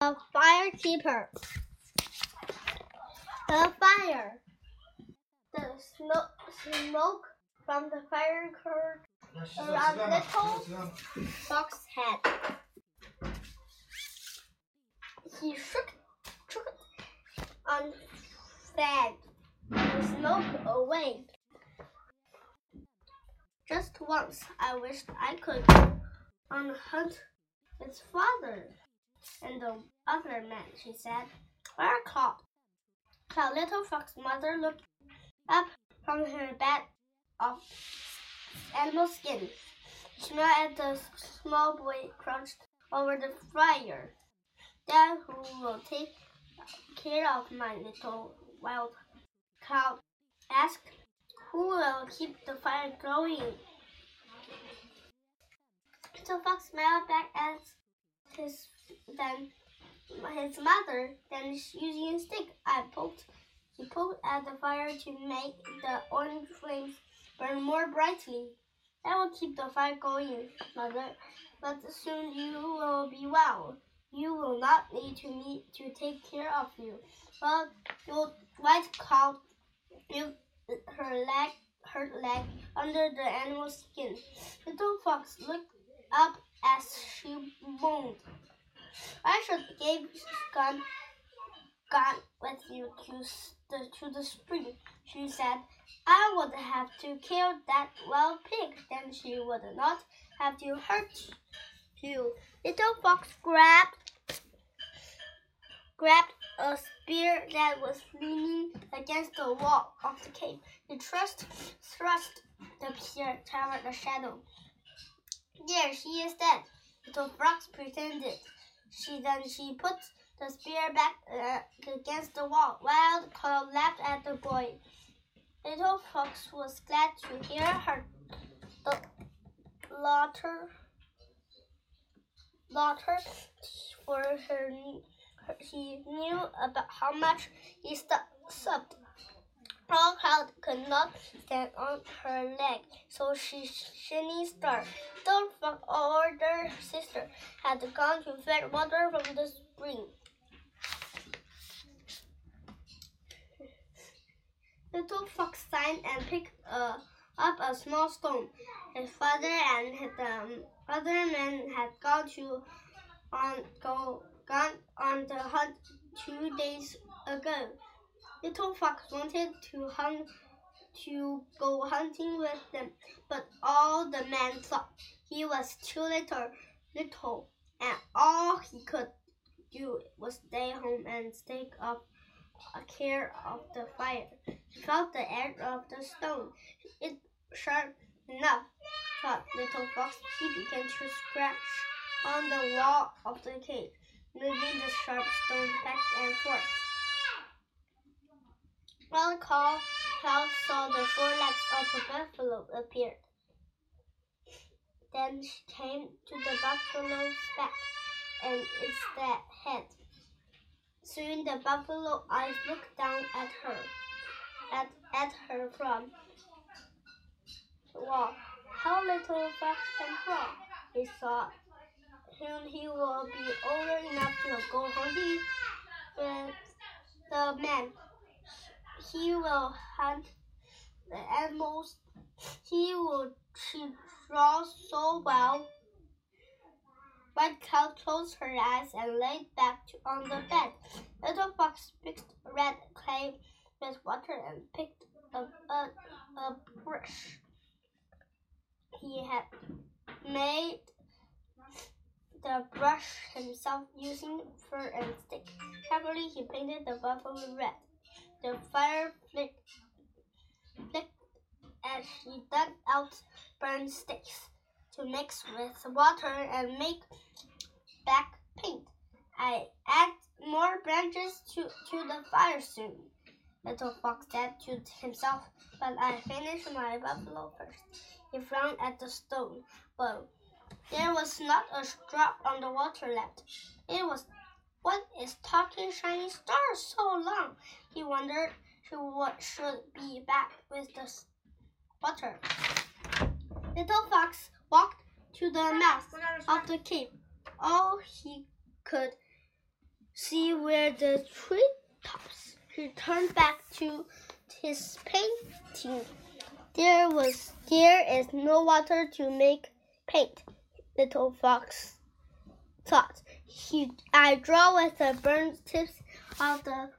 The firekeeper. The fire. The smoke, smoke from the fire curled around little fox's head. He shook, shook on fan the smoke away. Just once I wished I could on hunt his father and the other man, she said. Where Cloud? Cloud Little Fox's mother looked up from her bed of animal skin. She smiled at the small boy crouched over the fire. Dad, who will take care of my little wild cow? asked. Who will keep the fire going? Little Fox smiled back at his then his mother. Then using a stick, I poked. He poked at the fire to make the orange flames burn more brightly. That will keep the fire going, mother. But soon you will be well. You will not need to me to take care of you. But your white cow, you, her leg, her leg under the animal's skin. Little fox looked up as she moaned. I should give gun, gun with you to the to the spring. She said, I would have to kill that wild pig, then she would not have to hurt you. Little fox grabbed grabbed a spear that was leaning against the wall of the cave. He thrust thrust the spear toward the shadow. There she is dead. Little fox pretended. She then she put the spear back uh, against the wall. Wild Cloud laughed at the boy. Little Fox was glad to hear her the laughter, laughter for her, her. She knew about how much he subbed. Pearl Cloud could not stand on her leg, so she shiny star. The fox older sister had gone to fetch water from the spring. Little fox sighed and picked uh, up a small stone. His father and his um, other men had gone to on go gone on the hunt two days ago. Little fox wanted to hunt to go hunting with them, but all the men thought he was too little, little, and all he could do was stay home and take up care of the fire. He felt the edge of the stone. It sharp enough, thought Little Fox. He began to scratch on the wall of the cave, moving the sharp stone back and forth. Call Cloud saw the four legs of a buffalo appeared. Then she came to the buffalo's back and its head. Soon the buffalo eyes looked down at her, at, at her from wall. How little fox can crawl, he thought. Soon he will be old enough to go hunting with the man. He will hunt the animals. He will she draw so well. Wild Cloud closed her eyes and lay back on the bed. Little Fox mixed red clay with water and picked up a, a brush. He had made the brush himself using fur and stick. Carefully, he painted the buffalo red. The fire flicked, flicked as he dug out burned sticks to mix with water and make black paint. I add more branches to, to the fire soon. Little Fox said to himself, but I finish my buffalo first. He frowned at the stone, but there was not a drop on the water left. It was what is talking shiny stars so long? He wondered what should be back with the water. Little Fox walked to the mouth of the cave. All he could see were the treetops. He turned back to his painting. There was there is no water to make paint. Little fox thought. He I draw with the burnt tips of the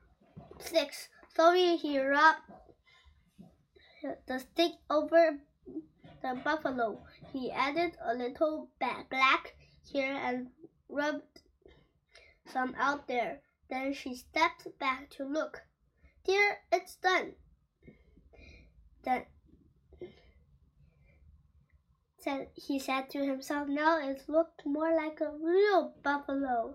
sticks. Slowly he rubbed the stick over the buffalo. He added a little black here and rubbed some out there. Then she stepped back to look. Dear, it's done. Then said he said to himself, now it looked more like a real buffalo.